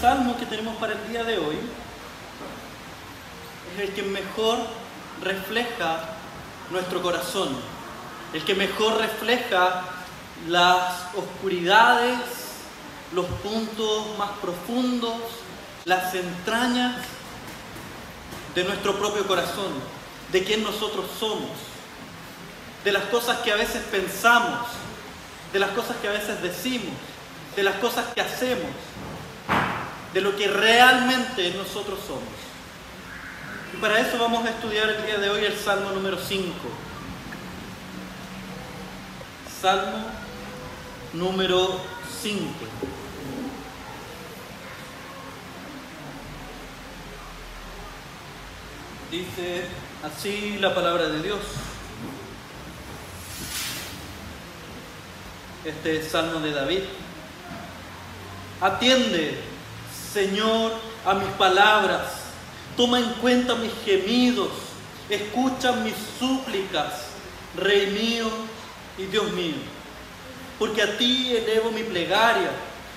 salmo que tenemos para el día de hoy es el que mejor refleja nuestro corazón, el que mejor refleja las oscuridades, los puntos más profundos, las entrañas de nuestro propio corazón, de quién nosotros somos, de las cosas que a veces pensamos, de las cosas que a veces decimos, de las cosas que hacemos, de lo que realmente nosotros somos. Y para eso vamos a estudiar el día de hoy el Salmo número 5. Salmo número 5. Dice así la palabra de Dios. Este salmo de David. Atiende, Señor, a mis palabras. Toma en cuenta mis gemidos. Escucha mis súplicas, Rey mío y Dios mío. Porque a ti elevo mi plegaria.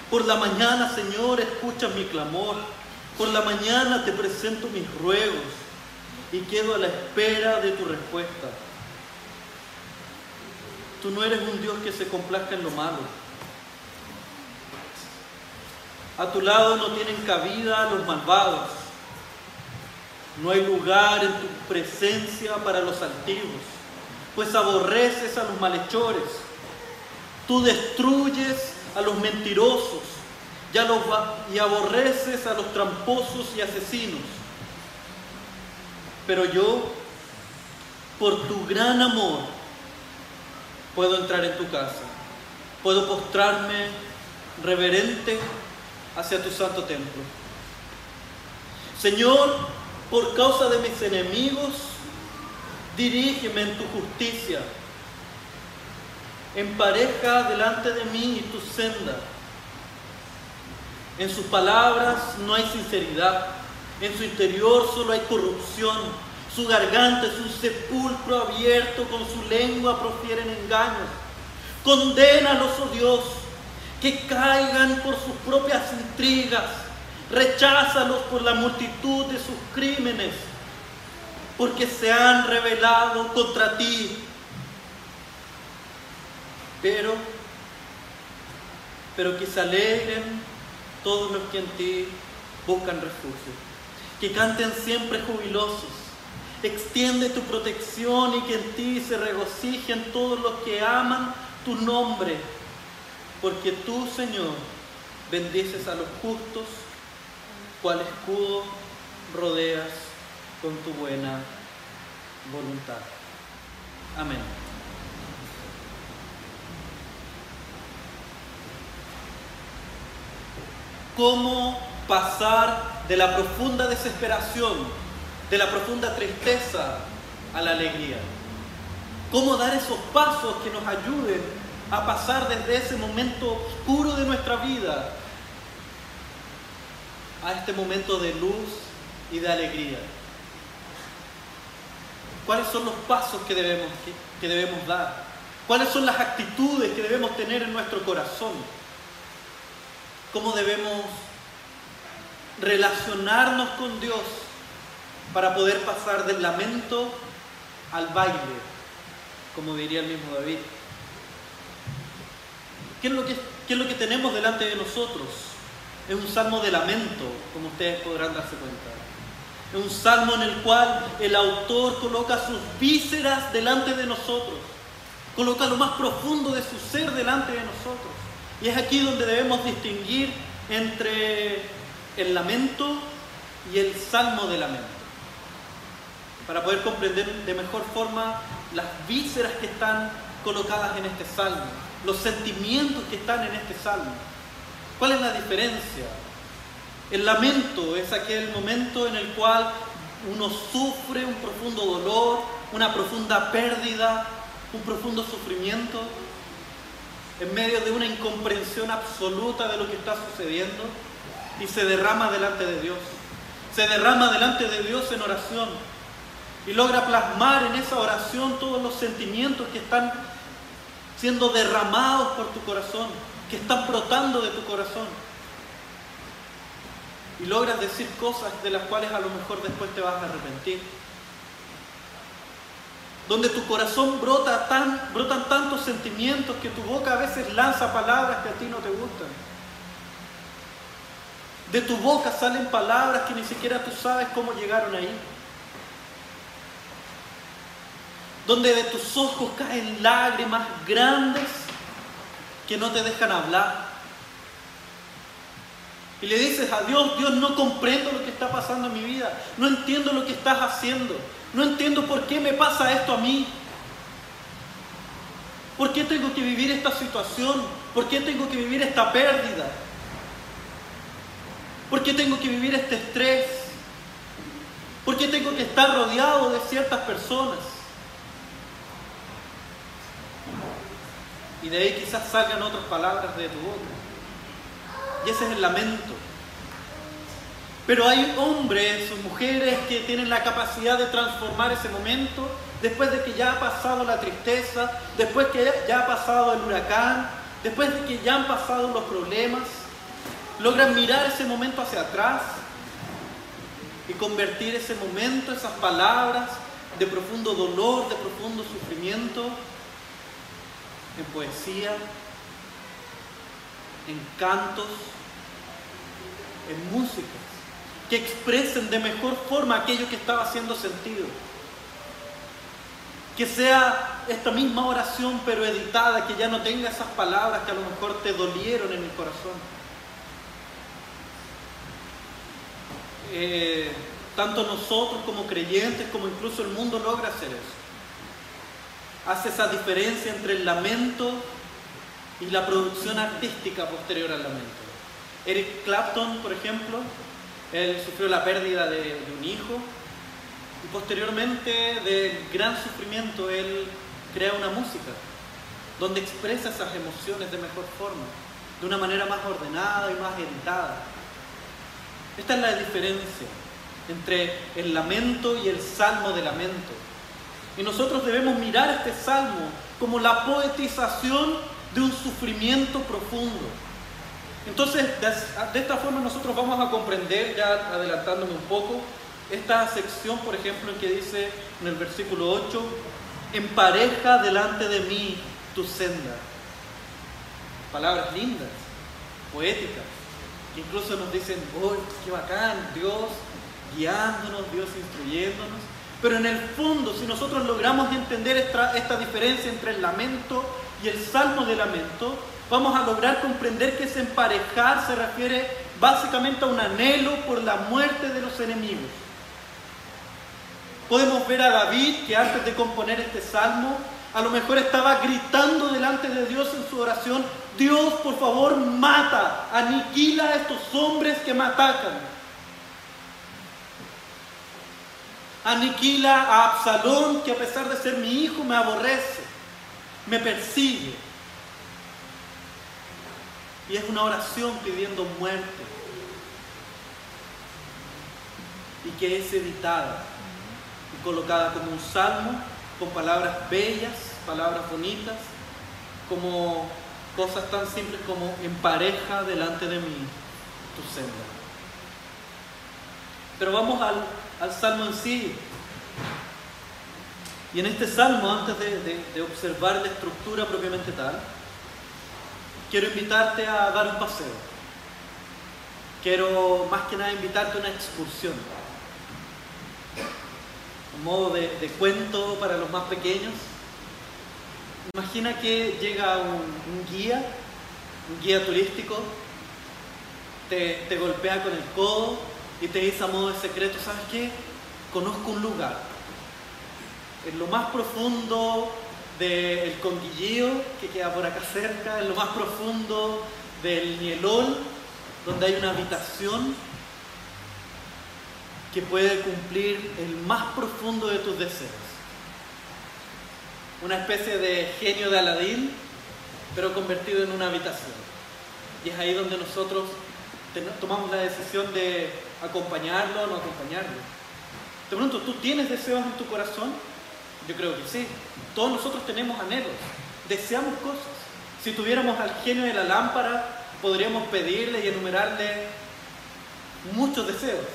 Por la mañana, Señor, escucha mi clamor. Por la mañana te presento mis ruegos y quedo a la espera de tu respuesta. Tú no eres un Dios que se complazca en lo malo. A tu lado no tienen cabida los malvados. No hay lugar en tu presencia para los antiguos, pues aborreces a los malhechores. Tú destruyes a los mentirosos y, los, y aborreces a los tramposos y asesinos pero yo, por tu gran amor, puedo entrar en tu casa. Puedo postrarme reverente hacia tu santo templo. Señor, por causa de mis enemigos, dirígeme en tu justicia. Empareja delante de mí tu senda. En sus palabras no hay sinceridad en su interior solo hay corrupción. Su garganta es un sepulcro abierto, con su lengua profieren engaños. Condénalos, oh Dios, que caigan por sus propias intrigas. Recházalos por la multitud de sus crímenes, porque se han rebelado contra ti. Pero, pero que se alegren todos los que en ti buscan refugio que canten siempre jubilosos. Extiende tu protección y que en ti se regocijen todos los que aman tu nombre, porque tú, Señor, bendices a los justos, cual escudo rodeas con tu buena voluntad. Amén. ¿Cómo pasar de la profunda desesperación, de la profunda tristeza a la alegría. Cómo dar esos pasos que nos ayuden a pasar desde ese momento oscuro de nuestra vida a este momento de luz y de alegría. ¿Cuáles son los pasos que debemos, que, debemos dar? ¿Cuáles son las actitudes que debemos tener en nuestro corazón? ¿Cómo debemos relacionarnos con Dios para poder pasar del lamento al baile, como diría el mismo David. ¿Qué es lo que, lo que tenemos delante de nosotros? Es un salmo de lamento, como ustedes podrán darse cuenta. Es un salmo en el cual el autor coloca sus vísceras delante de nosotros, coloca lo más profundo de su ser delante de nosotros. Y es aquí donde debemos distinguir entre el lamento y el salmo de lamento, para poder comprender de mejor forma las vísceras que están colocadas en este salmo, los sentimientos que están en este salmo. ¿Cuál es la diferencia? El lamento es aquel momento en el cual uno sufre un profundo dolor, una profunda pérdida, un profundo sufrimiento, en medio de una incomprensión absoluta de lo que está sucediendo y se derrama delante de Dios. Se derrama delante de Dios en oración y logra plasmar en esa oración todos los sentimientos que están siendo derramados por tu corazón, que están brotando de tu corazón. y logras decir cosas de las cuales a lo mejor después te vas a arrepentir. Donde tu corazón brota tan, brotan tantos sentimientos que tu boca a veces lanza palabras que a ti no te gustan. De tu boca salen palabras que ni siquiera tú sabes cómo llegaron ahí. Donde de tus ojos caen lágrimas grandes que no te dejan hablar. Y le dices a Dios, Dios, no comprendo lo que está pasando en mi vida, no entiendo lo que estás haciendo, no entiendo por qué me pasa esto a mí. ¿Por qué tengo que vivir esta situación? ¿Por qué tengo que vivir esta pérdida? ¿Por qué tengo que vivir este estrés? ¿Por qué tengo que estar rodeado de ciertas personas? Y de ahí quizás salgan otras palabras de tu boca. Y ese es el lamento. Pero hay hombres o mujeres que tienen la capacidad de transformar ese momento después de que ya ha pasado la tristeza, después que ya ha pasado el huracán, después de que ya han pasado los problemas. Logran mirar ese momento hacia atrás y convertir ese momento, esas palabras de profundo dolor, de profundo sufrimiento, en poesía, en cantos, en música, que expresen de mejor forma aquello que estaba haciendo sentido. Que sea esta misma oración pero editada, que ya no tenga esas palabras que a lo mejor te dolieron en el corazón. Eh, tanto nosotros como creyentes, como incluso el mundo logra hacer eso. Hace esa diferencia entre el lamento y la producción artística posterior al lamento. Eric Clapton, por ejemplo, él sufrió la pérdida de, un hijo y posteriormente del gran sufrimiento él crea una música donde expresa esas emociones de mejor forma, de una manera más ordenada y más editada. Esta es la diferencia entre el lamento y el salmo de lamento. Y nosotros debemos mirar este salmo como la poetización de un sufrimiento profundo. Entonces, de esta forma nosotros vamos a comprender, ya adelantándome un poco, esta sección, por ejemplo, en que dice en el versículo 8, empareja delante de mí tu senda. Palabras lindas, poéticas, que incluso nos dicen, oh, qué bacán, Dios guiándonos, Dios instruyéndonos. Pero en el fondo, si nosotros logramos entender esta, diferencia entre el lamento y el salmo de lamento, vamos a lograr comprender que ese emparejar se refiere básicamente a un anhelo por la muerte de los enemigos. Podemos ver a David que antes de componer este salmo, a lo mejor estaba gritando delante de Dios en su oración, Dios por favor mata, aniquila a estos hombres que me atacan. Aniquila a Absalón que a pesar de ser mi hijo me aborrece me persigue. Y es una oración pidiendo muerte. Y que es editada y colocada como un salmo, con palabras bellas, palabras bonitas, como cosas tan simples como en pareja delante de mí tu senda. Pero vamos al, al salmo en sí. Y en este salmo, antes de, observar la estructura propiamente tal, quiero invitarte a dar un paseo. Quiero más que nada invitarte a una excursión. Un modo de, cuento para los más pequeños. Imagina que llega un, guía, un guía turístico, te, te golpea con el codo y te dice a modo de secreto, ¿sabes qué? Conozco un lugar en lo más profundo del Conguillío, que queda por acá cerca, en lo más profundo del Nielol, donde hay una habitación que puede cumplir el más profundo de tus deseos. Una especie de genio de Aladín, pero convertido en una habitación. Y es ahí donde nosotros tomamos la decisión de acompañarlo o no acompañarlo. De pronto, ¿tú tienes deseos en tu corazón? Yo creo que sí. Todos nosotros tenemos anhelos, deseamos cosas. Si tuviéramos al genio de la lámpara, podríamos pedirle y enumerarle muchos deseos.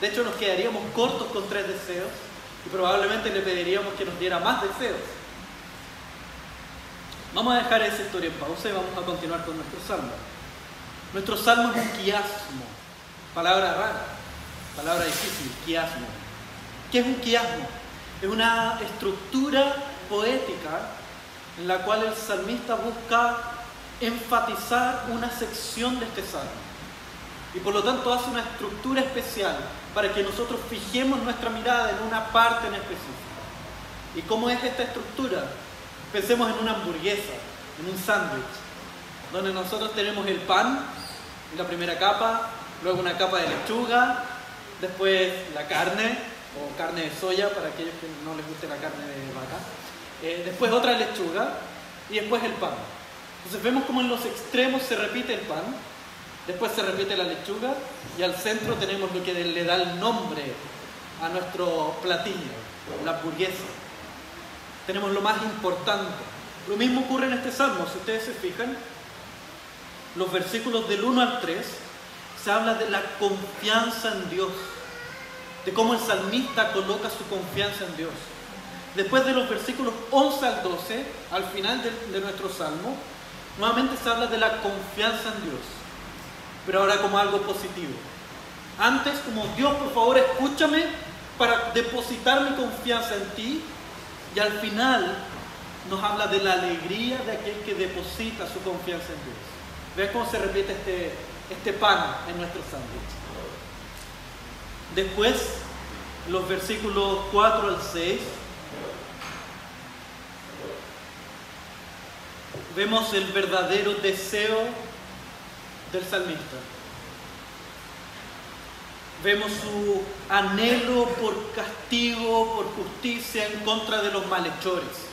De hecho, nos quedaríamos cortos con tres deseos y probablemente le pediríamos que nos diera más deseos. Vamos a dejar esa historia en pausa y vamos a continuar con nuestro salmo. Nuestro salmo es un quiasmo, palabra rara, palabra difícil, quiasmo. ¿Qué es un quiasmo? Es una estructura poética en la cual el salmista busca enfatizar una sección de este salmo. Y por lo tanto hace una estructura especial para que nosotros fijemos nuestra mirada en una parte en específico. ¿Y cómo es esta estructura? Pensemos en una hamburguesa, en un sándwich, donde nosotros tenemos el pan en la primera capa, luego una capa de lechuga, después la carne o carne de soya para aquellos que no les guste la carne de vaca, eh, después otra lechuga y después el pan. Entonces vemos como en los extremos se repite el pan, después se repite la lechuga y al centro tenemos lo que le da el nombre a nuestro platillo, la hamburguesa tenemos lo más importante. Lo mismo ocurre en este salmo, si ustedes se fijan, los versículos del 1 al 3, se habla de la confianza en Dios, de cómo el salmista coloca su confianza en Dios. Después de los versículos 11 al 12, al final de, nuestro salmo, nuevamente se habla de la confianza en Dios, pero ahora como algo positivo. Antes, como Dios, por favor, escúchame para depositar mi confianza en ti y al final nos habla de la alegría de aquel que deposita su confianza en Dios. Vean cómo se repite este, este pan en nuestro sándwich. Después, los versículos 4 al 6, vemos el verdadero deseo del salmista vemos su anhelo por castigo, por justicia en contra de los malhechores.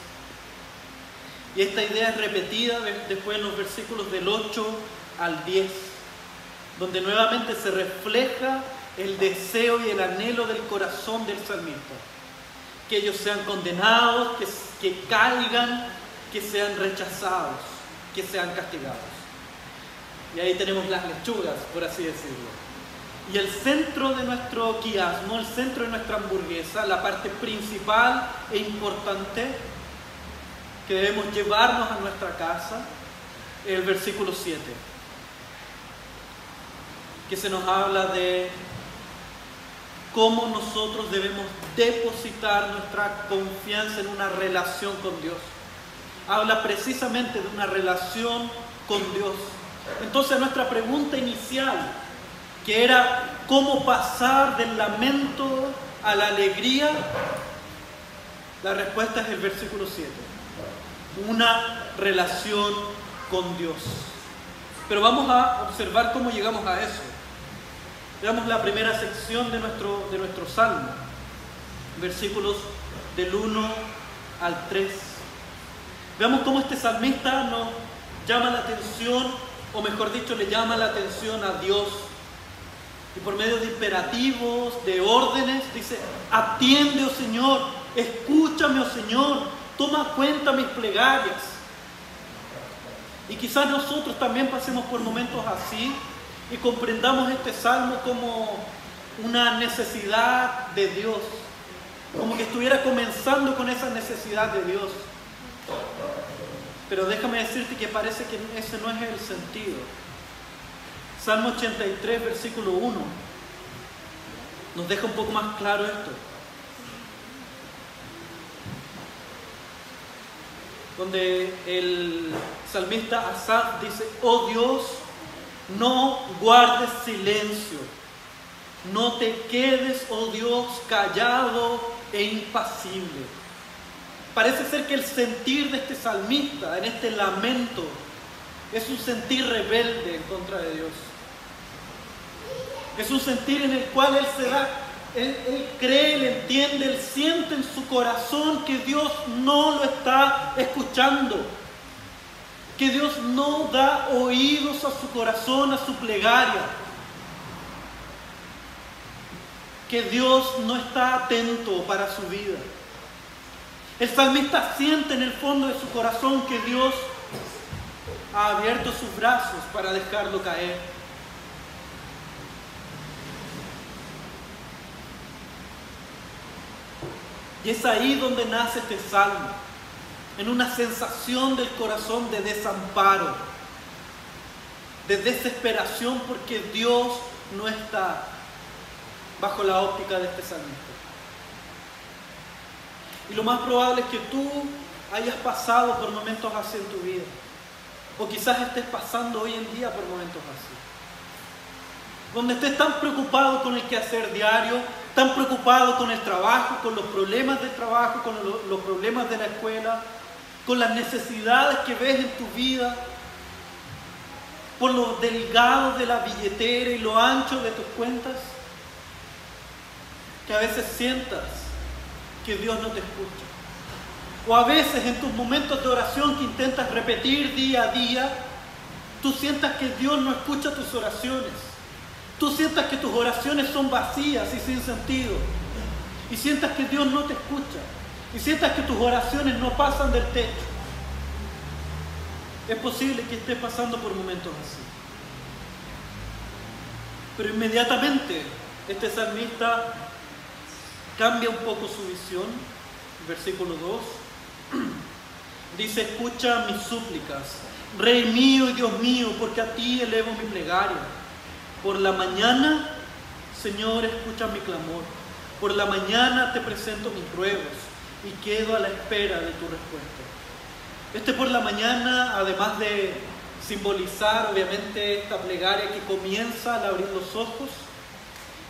Y esta idea es repetida después en los versículos del 8 al 10, donde nuevamente se refleja el deseo y el anhelo del corazón del salmista. Que ellos sean condenados, que, que caigan, que sean rechazados, que sean castigados. Y ahí tenemos las lechugas, por así decirlo. Y el centro de nuestro quiasmo, el centro de nuestra hamburguesa, la parte principal e importante que debemos llevarnos a nuestra casa, el versículo 7, que se nos habla de cómo nosotros debemos depositar nuestra confianza en una relación con Dios. Habla precisamente de una relación con Dios. Entonces nuestra pregunta inicial que era cómo pasar del lamento a la alegría, la respuesta es el versículo 7. Una relación con Dios. Pero vamos a observar cómo llegamos a eso. Veamos la primera sección de nuestro, de nuestro salmo, versículos del 1 al 3. Veamos cómo este salmista nos llama la atención, o mejor dicho, le llama la atención a Dios y por medio de imperativos, de órdenes, dice, atiende, oh Señor, escúchame, oh Señor, toma cuenta mis plegarias. Y quizás nosotros también pasemos por momentos así y comprendamos este salmo como una necesidad de Dios, como que estuviera comenzando con esa necesidad de Dios. Pero déjame decirte que parece que ese no es el sentido. Salmo 83, versículo 1, nos deja un poco más claro esto. Donde el salmista Asaf dice, oh Dios, no guardes silencio, no te quedes, oh Dios, callado e impasible. Parece ser que el sentir de este salmista, en este lamento, es un sentir rebelde en contra de Dios. Es un sentir en el cual Él se da, él, cree, Él entiende, Él siente en su corazón que Dios no lo está escuchando que Dios no da oídos a su corazón, a su plegaria. Que Dios no está atento para su vida. El salmista siente en el fondo de su corazón que Dios ha abierto sus brazos para dejarlo caer. Y es ahí donde nace este salmo en una sensación del corazón de desamparo, de desesperación porque Dios no está bajo la óptica de este salmista. Y lo más probable es que tú hayas pasado por momentos así en tu vida. O quizás estés pasando hoy en día por momentos así. Donde estés tan preocupado con el quehacer diario, tan preocupado con el trabajo, con los problemas del trabajo, con los problemas de la escuela, con las necesidades que ves en tu vida, por lo delgado de la billetera y lo ancho de tus cuentas, que a veces sientas que Dios no te escucha. O a veces en tus momentos de oración que intentas repetir día a día, tú sientas que Dios no escucha tus oraciones. Tú sientas que tus oraciones son vacías y sin sentido. Y sientas que Dios no te escucha. Y sientas que tus oraciones no pasan del techo. Es posible que estés pasando por momentos así. Pero inmediatamente este salmista cambia un poco su visión. Versículo 2. Dice, escucha mis súplicas, Rey mío y Dios mío, porque a ti elevo mi plegaria. Por la mañana, Señor, escucha mi clamor. Por la mañana te presento mis ruegos y quedo a la espera de tu respuesta. Este por la mañana, además de simbolizar obviamente esta plegaria que comienza al abrir los ojos,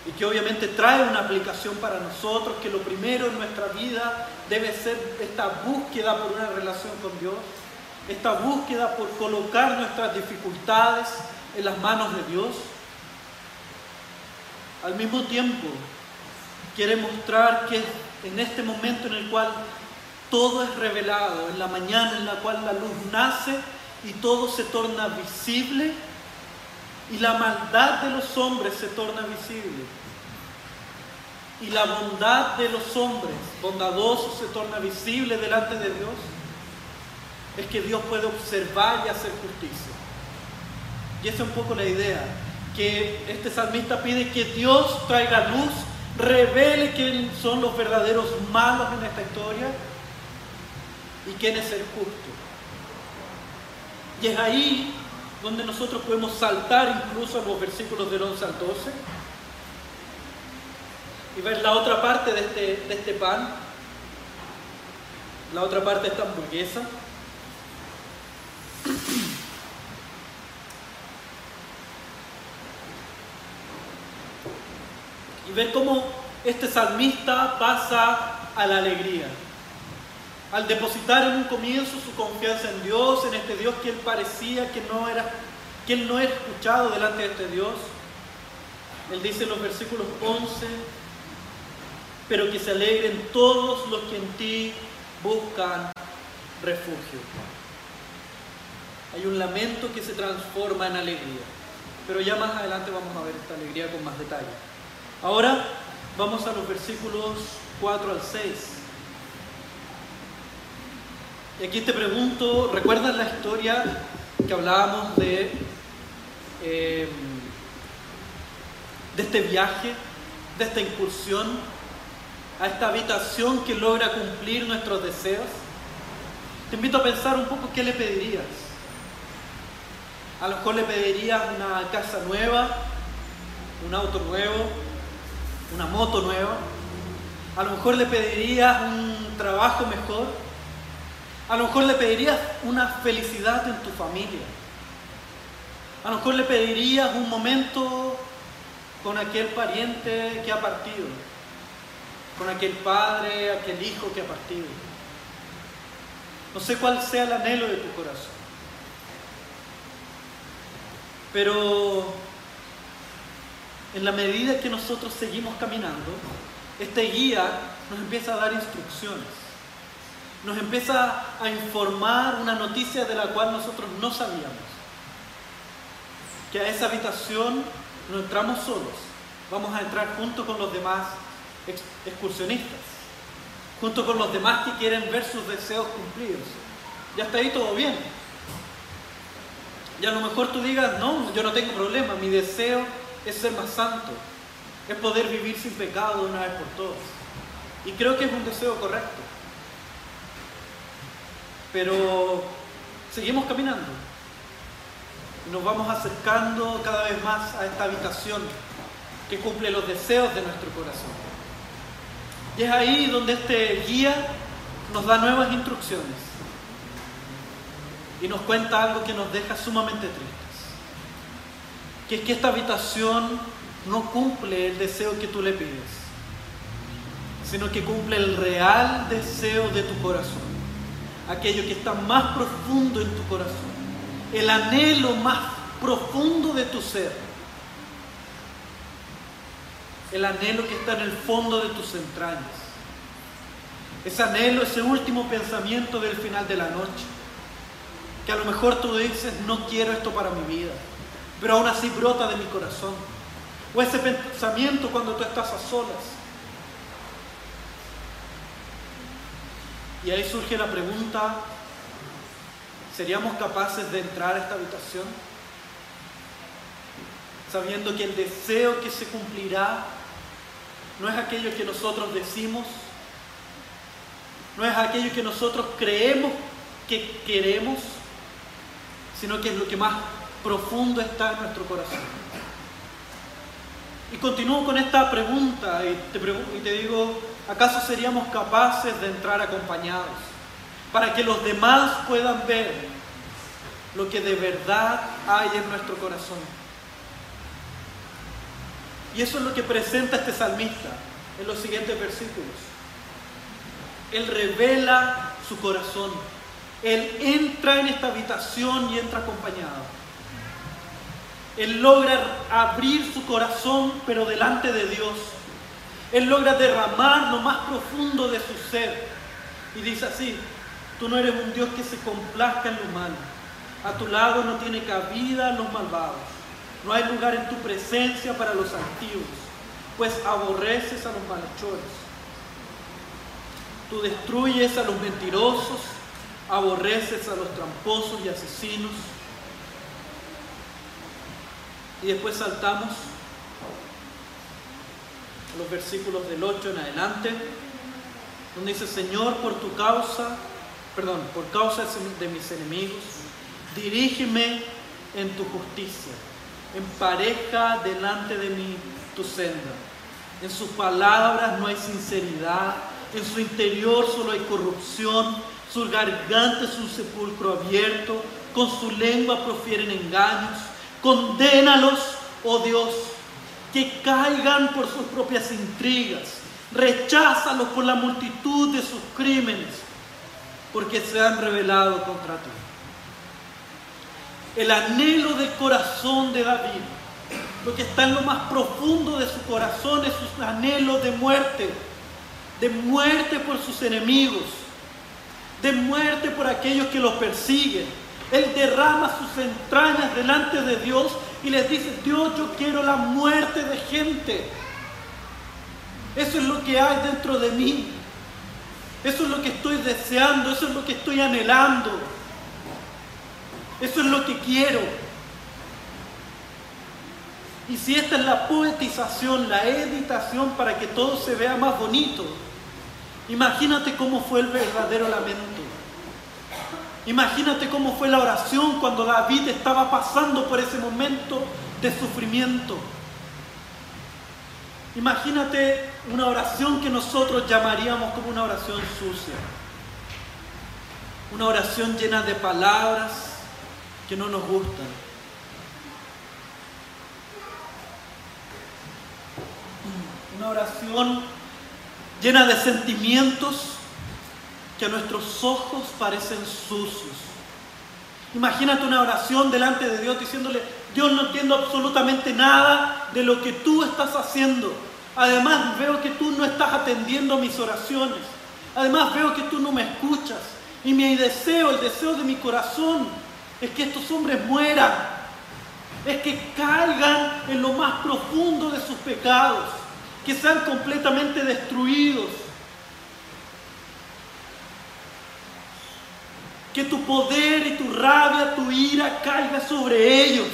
y que obviamente trae una aplicación para nosotros, que lo primero en nuestra vida debe ser esta búsqueda por una relación con Dios, esta búsqueda por colocar nuestras dificultades en las manos de Dios. Al mismo tiempo, quiere mostrar que en este momento en el cual todo es revelado, en la mañana en la cual la luz nace y todo se torna visible, y la maldad de los hombres se torna visible. Y la bondad de los hombres, bondadosos, se torna visible delante de Dios. Es que Dios puede observar y hacer justicia. Y esa es un poco la idea, que este salmista pide que Dios traiga luz, revele quiénes son los verdaderos malos en esta historia y quién es el justo. Y es ahí donde nosotros podemos saltar incluso a los versículos del 11 al 12 y ver la otra parte de este, de este pan, la otra parte de esta hamburguesa. Y ver cómo este salmista pasa a la alegría al depositar en un comienzo su confianza en Dios, en este Dios que él parecía que no era, que él no era escuchado delante de este Dios. Él dice en los versículos 11, pero que se alegren todos los que en ti buscan refugio. Hay un lamento que se transforma en alegría, pero ya más adelante vamos a ver esta alegría con más detalle. Ahora vamos a los versículos 4 al 6. Y aquí te pregunto, ¿recuerdas la historia que hablábamos de, em, de este viaje, de esta incursión a esta habitación que logra cumplir nuestros deseos? Te invito a pensar un poco qué le pedirías. A lo mejor le pedirías una casa nueva, un auto nuevo, una moto nueva. A lo mejor le pedirías un trabajo mejor a lo mejor le pedirías una felicidad en tu familia. A lo mejor le pedirías un momento con aquel pariente que ha partido, con aquel padre, aquel hijo que ha partido. No sé cuál sea el anhelo de tu corazón. Pero en la medida que nosotros seguimos caminando, este guía nos empieza a dar instrucciones nos empieza a informar una noticia de la cual nosotros no sabíamos. Que a esa habitación no entramos solos, vamos a entrar junto con los demás excursionistas, junto con los demás que quieren ver sus deseos cumplidos. Ya está ahí todo bien. Y a lo mejor tú digas, no, yo no tengo problema, mi deseo es ser más santo, es poder vivir sin pecado una vez por todas. Y creo que es un deseo correcto. Pero seguimos caminando. Nos vamos acercando cada vez más a esta habitación que cumple los deseos de nuestro corazón. Y es ahí donde este guía nos da nuevas instrucciones y nos cuenta algo que nos deja sumamente tristes, que es que esta habitación no cumple el deseo que tú le pides, sino que cumple el real deseo de tu corazón, aquello que está más profundo en tu corazón, el anhelo más profundo de tu ser el anhelo que está en el fondo de tus entrañas. Ese anhelo, ese último pensamiento del final de la noche. Que a lo mejor tú dices, no quiero esto para mi vida, pero aún así brota de mi corazón. O ese pensamiento cuando tú estás a solas. Y ahí surge la pregunta, ¿seríamos capaces de entrar a esta habitación? Sabiendo que el deseo que se cumplirá no es aquello que nosotros decimos, no es aquello que nosotros creemos que queremos, sino que es lo que más profundo está en nuestro corazón. Y continúo con esta pregunta y te, digo, ¿acaso seríamos capaces de entrar acompañados para que los demás puedan ver lo que de verdad hay en nuestro corazón? Y eso es lo que presenta este salmista en los siguientes versículos. Él revela su corazón. Él entra en esta habitación y entra acompañado. Él logra abrir su corazón, pero delante de Dios. Él logra derramar lo más profundo de su ser. Y dice así, tú no eres un Dios que se complazca en lo malo. A tu lado no tiene cabida los malvados. No hay lugar en tu presencia para los antiguos, pues aborreces a los malhechores. Tú destruyes a los mentirosos, aborreces a los tramposos y asesinos. Y después saltamos a los versículos del 8 en adelante, donde dice, Señor, por tu causa, perdón, por causa de mis enemigos, dirígeme en tu justicia empareja delante de mí tu senda. En sus palabras no hay sinceridad, en su interior solo hay corrupción, su garganta es un sepulcro abierto, con su lengua profieren engaños. Condénalos, oh Dios, que caigan por sus propias intrigas, recházalos por la multitud de sus crímenes, porque se han revelado contra ti el anhelo del corazón de David, lo que está en lo más profundo de su corazón es su anhelo de muerte, de muerte por sus enemigos, de muerte por aquellos que los persiguen. Él derrama sus entrañas delante de Dios y les dice, Dios, yo quiero la muerte de gente. Eso es lo que hay dentro de mí. Eso es lo que estoy deseando, eso es lo que estoy anhelando. Eso es lo que quiero. Y si esta es la poetización, la editación para que todo se vea más bonito, imagínate cómo fue el verdadero lamento. Imagínate cómo fue la oración cuando David estaba pasando por ese momento de sufrimiento. Imagínate una oración que nosotros llamaríamos como una oración sucia. Una oración llena de palabras, que no nos gustan. Una oración llena de sentimientos que a nuestros ojos parecen sucios. Imagínate una oración delante de Dios diciéndole, Dios no entiendo absolutamente nada de lo que tú estás haciendo. Además veo que tú no estás atendiendo mis oraciones. Además veo que tú no me escuchas. Y mi deseo, el deseo de mi corazón es que estos hombres mueran, es que caigan en lo más profundo de sus pecados, que sean completamente destruidos. Que tu poder y tu rabia, tu ira caiga sobre ellos.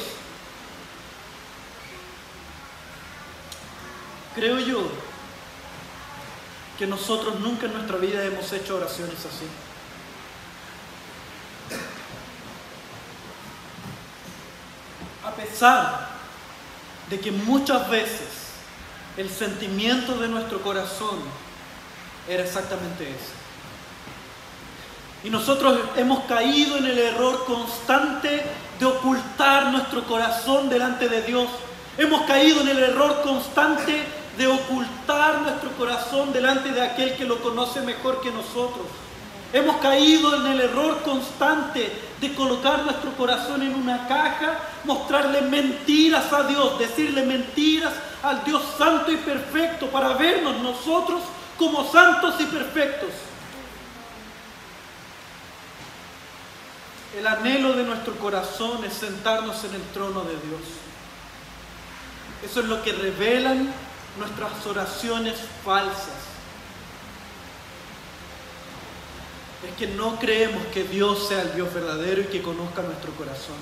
Creo yo que nosotros nunca en nuestra vida hemos hecho oraciones así. A pesar de que muchas veces el sentimiento de nuestro corazón era exactamente ese. Y nosotros hemos caído en el error constante de ocultar nuestro corazón delante de Dios. Hemos caído en el error constante de ocultar nuestro corazón delante de aquel que lo conoce mejor que nosotros. Hemos caído en el error constante de colocar nuestro corazón en una caja, mostrarle mentiras a Dios, decirle mentiras al Dios santo y perfecto para vernos nosotros como santos y perfectos. El anhelo de nuestro corazón es sentarnos en el trono de Dios. Eso es lo que revelan nuestras oraciones falsas. Es que no creemos que Dios sea el Dios verdadero y que conozca nuestro corazón.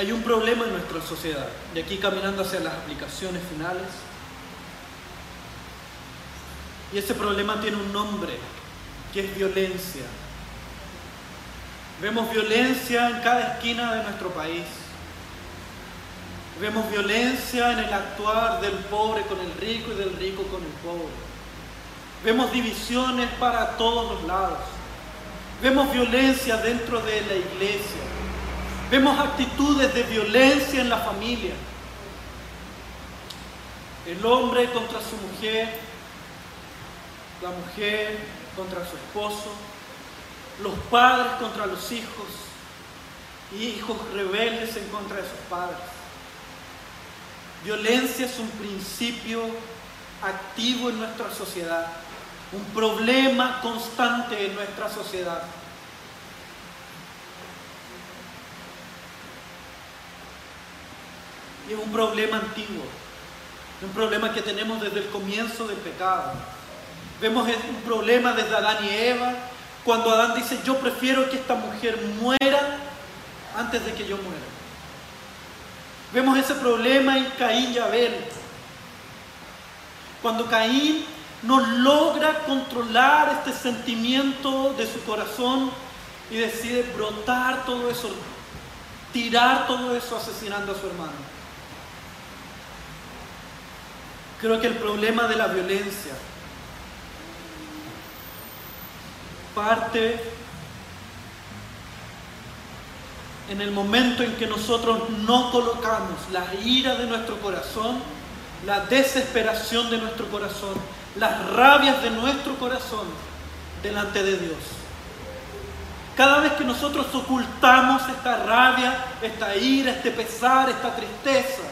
Hay un problema en nuestra sociedad, y aquí caminando hacia las aplicaciones finales, y ese problema tiene un nombre, que es violencia. Vemos violencia en cada esquina de nuestro país. Vemos violencia en el actuar del pobre con el rico y del rico con el pobre. Vemos divisiones para todos los lados. Vemos violencia dentro de la iglesia. Vemos actitudes de violencia en la familia. El hombre contra su mujer, la mujer contra su esposo, los padres contra los hijos hijos rebeldes en contra de sus padres. Violencia es un principio activo en nuestra sociedad, un problema constante en nuestra sociedad. Es un problema antiguo, un problema que tenemos desde el comienzo del pecado. Vemos un problema desde Adán y Eva, cuando Adán dice, yo prefiero que esta mujer muera antes de que yo muera. Vemos ese problema en Caín y Abel. Cuando Caín no logra controlar este sentimiento de su corazón y decide brotar todo eso, tirar todo eso asesinando a su hermano. Creo que el problema de la violencia parte en el momento en que nosotros no colocamos la ira de nuestro corazón, la desesperación de nuestro corazón, las rabias de nuestro corazón delante de Dios. Cada vez que nosotros ocultamos esta rabia, esta ira, este pesar, esta tristeza,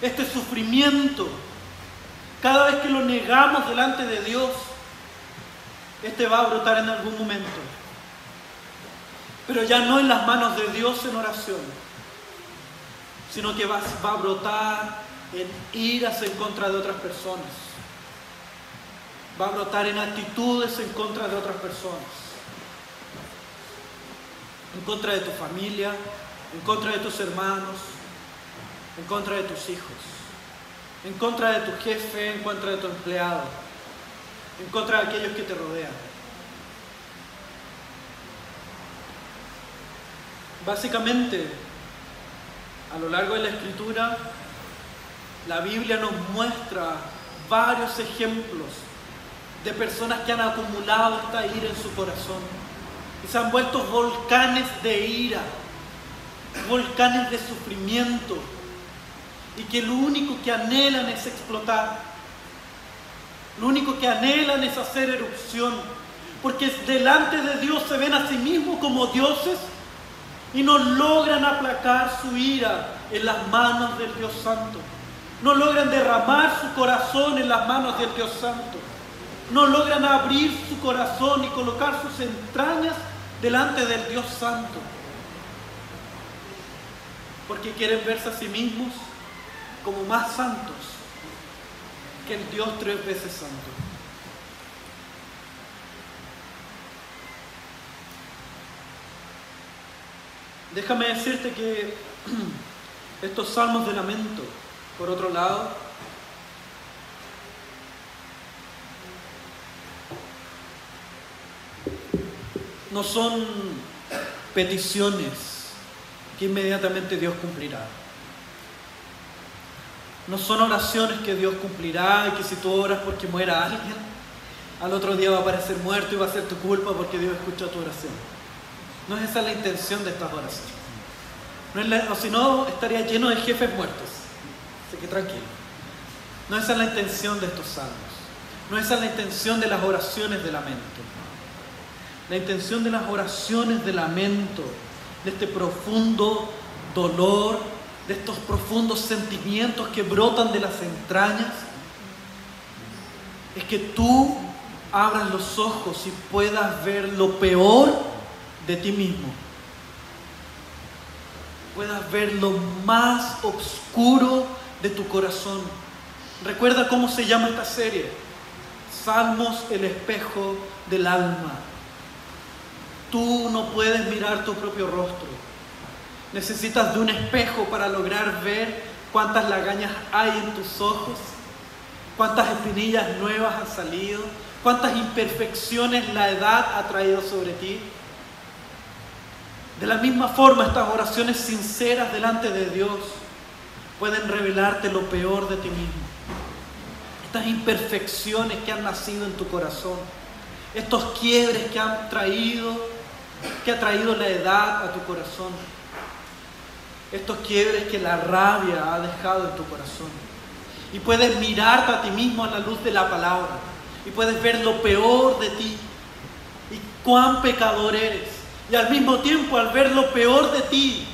este sufrimiento, cada vez que lo negamos delante de Dios, este va a brotar en algún momento. Pero ya no en las manos de Dios en oración, sino que va, a brotar en iras en contra de otras personas. Va a brotar en actitudes en contra de otras personas. En contra de tu familia, en contra de tus hermanos, en contra de tus hijos en contra de tu jefe, en contra de tu empleado, en contra de aquellos que te rodean. Básicamente, a lo largo de la escritura, la Biblia nos muestra varios ejemplos de personas que han acumulado esta ira en su corazón y se han vuelto volcanes de ira, volcanes de sufrimiento, y que lo único que anhelan es explotar. Lo único que anhelan es hacer erupción, porque delante de Dios se ven a sí mismos como dioses y no logran aplacar su ira en las manos del Dios Santo. No logran derramar su corazón en las manos del Dios Santo. No logran abrir su corazón y colocar sus entrañas delante del Dios Santo. Porque quieren verse a sí mismos como más santos que el Dios tres veces santo. déjame decirte que estos salmos de lamento, por otro lado, no son peticiones que inmediatamente Dios cumplirá. No son oraciones que Dios cumplirá y que si tú oras porque muera alguien, al otro día va a aparecer muerto y va a ser tu culpa porque Dios escuchó tu oración. No es esa la intención de estas oraciones. No o si no, estaría lleno de jefes muertos. Así que tranquilo. No esa es la intención de estos salmos. No esa es la intención de las oraciones de lamento. La intención de las oraciones de lamento de este profundo dolor, de estos profundos sentimientos que brotan de las entrañas, es que tú abras los ojos y puedas ver lo peor de ti mismo. Puedas ver lo más oscuro de tu corazón. Recuerda cómo se llama esta serie. Salmos, el espejo del alma. Tú no puedes mirar tu propio rostro. Necesitas de un espejo para lograr ver cuántas lagañas hay en tus ojos, cuántas espinillas nuevas han salido, cuántas imperfecciones la edad ha traído sobre ti. De la misma forma, estas oraciones sinceras delante de Dios pueden revelarte lo peor de ti mismo. Estas imperfecciones que han nacido en tu corazón, estos quiebres que han traído que ha traído la edad a tu corazón. Estos quiebres que la rabia ha dejado en tu corazón. Y puedes mirarte a ti mismo a la luz de la palabra. Y puedes ver lo peor de ti. Y cuán pecador eres. Y al mismo tiempo, al ver lo peor de ti,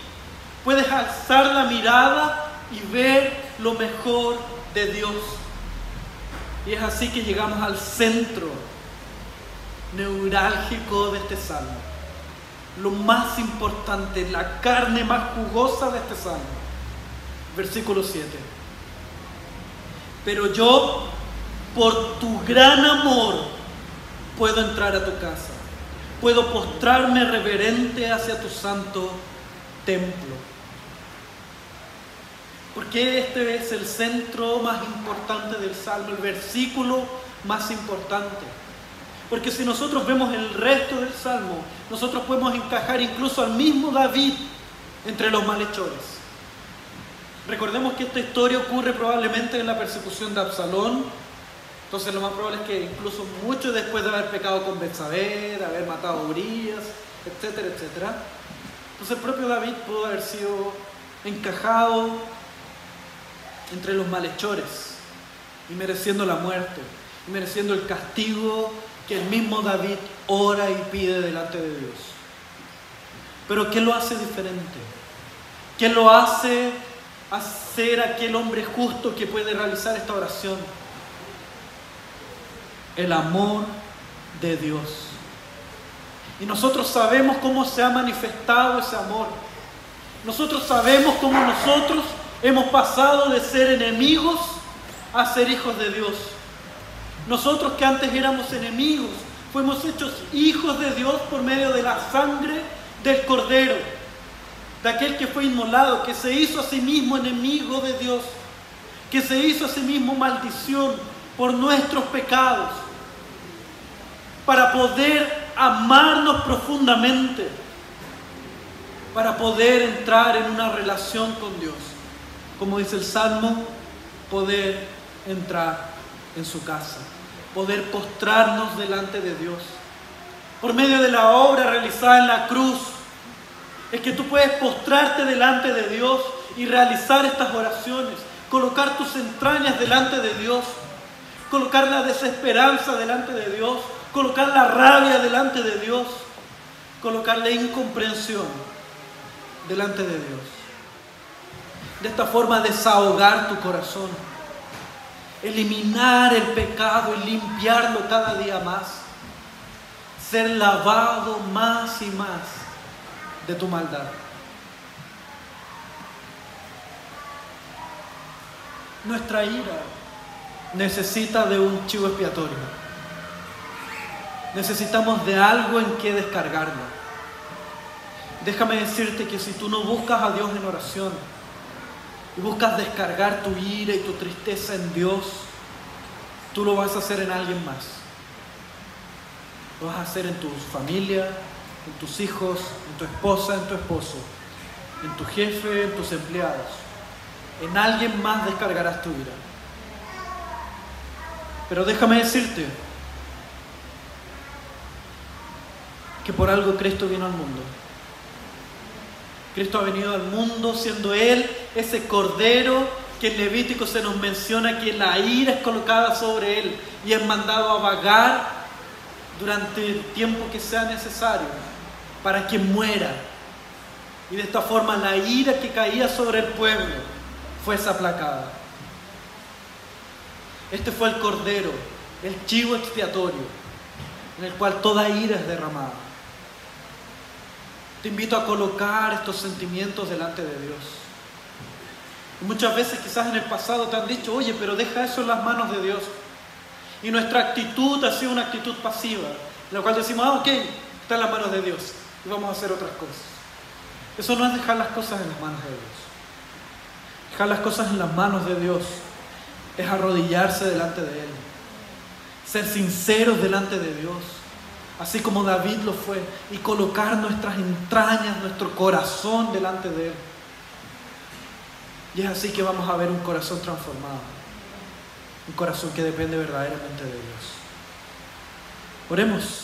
puedes alzar la mirada y ver lo mejor de Dios. Y es así que llegamos al centro neurálgico de este salmo lo más importante, la carne más jugosa de este salmo. Versículo 7. Pero yo, por tu gran amor, puedo entrar a tu casa. Puedo postrarme reverente hacia tu santo templo. Porque este es el centro más importante del salmo, el versículo más importante. Porque si nosotros vemos el resto del Salmo, nosotros podemos encajar incluso al mismo David entre los malhechores. Recordemos que esta historia ocurre probablemente en la persecución de Absalón. Entonces lo más probable es que incluso mucho después de haber pecado con Betsabé, de haber matado a Urias, etcétera, etcétera. Entonces el propio David pudo haber sido encajado entre los malhechores y mereciendo la muerte, y mereciendo el castigo que el mismo David ora y pide delante de Dios. Pero ¿qué lo hace diferente? ¿Qué lo hace hacer aquel hombre justo que puede realizar esta oración? El amor de Dios. Y nosotros sabemos cómo se ha manifestado ese amor. Nosotros sabemos cómo nosotros hemos pasado de ser enemigos a ser hijos de Dios. Nosotros que antes éramos enemigos, fuimos hechos hijos de Dios por medio de la sangre del Cordero, de aquel que fue inmolado, que se hizo a sí mismo enemigo de Dios, que se hizo a sí mismo maldición por nuestros pecados, para poder amarnos profundamente, para poder entrar en una relación con Dios. Como dice el Salmo, poder entrar en su casa poder postrarnos delante de Dios. Por medio de la obra realizada en la cruz, es que tú puedes postrarte delante de Dios y realizar estas oraciones, colocar tus entrañas delante de Dios, colocar la desesperanza delante de Dios, colocar la rabia delante de Dios, colocar la incomprensión delante de Dios. De esta forma desahogar tu corazón eliminar el pecado y limpiarlo cada día más, ser lavado más y más de tu maldad. Nuestra ira necesita de un chivo expiatorio. Necesitamos de algo en que descargarlo. déjame decirte que si tú no buscas a Dios en oración y buscas descargar tu ira y tu tristeza en Dios, tú lo vas a hacer en alguien más. Lo vas a hacer en tu familia, en tus hijos, en tu esposa, en tu esposo, en tu jefe, en tus empleados. En alguien más descargarás tu ira. Pero déjame decirte que por algo Cristo vino al mundo. Cristo ha venido al mundo siendo Él ese cordero que en Levítico se nos menciona que la ira es colocada sobre Él y es mandado a vagar durante el tiempo que sea necesario para que muera. Y de esta forma la ira que caía sobre el pueblo fuese aplacada. Este fue el cordero, el chivo expiatorio, en el cual toda ira es derramada. Te invito a colocar estos sentimientos delante de Dios. muchas veces quizás en el pasado te han dicho, oye, pero deja eso en las manos de Dios. Y nuestra actitud ha sido una actitud pasiva, en la cual decimos, ah, ok, está en las manos de Dios y vamos a hacer otras cosas. Eso no es dejar las cosas en las manos de Dios. Dejar las cosas en las manos de Dios es arrodillarse delante de Él, ser sinceros delante de Dios, así como David lo fue, y colocar nuestras entrañas, nuestro corazón delante de Él. Y es así que vamos a ver un corazón transformado, un corazón que depende verdaderamente de Dios. Oremos.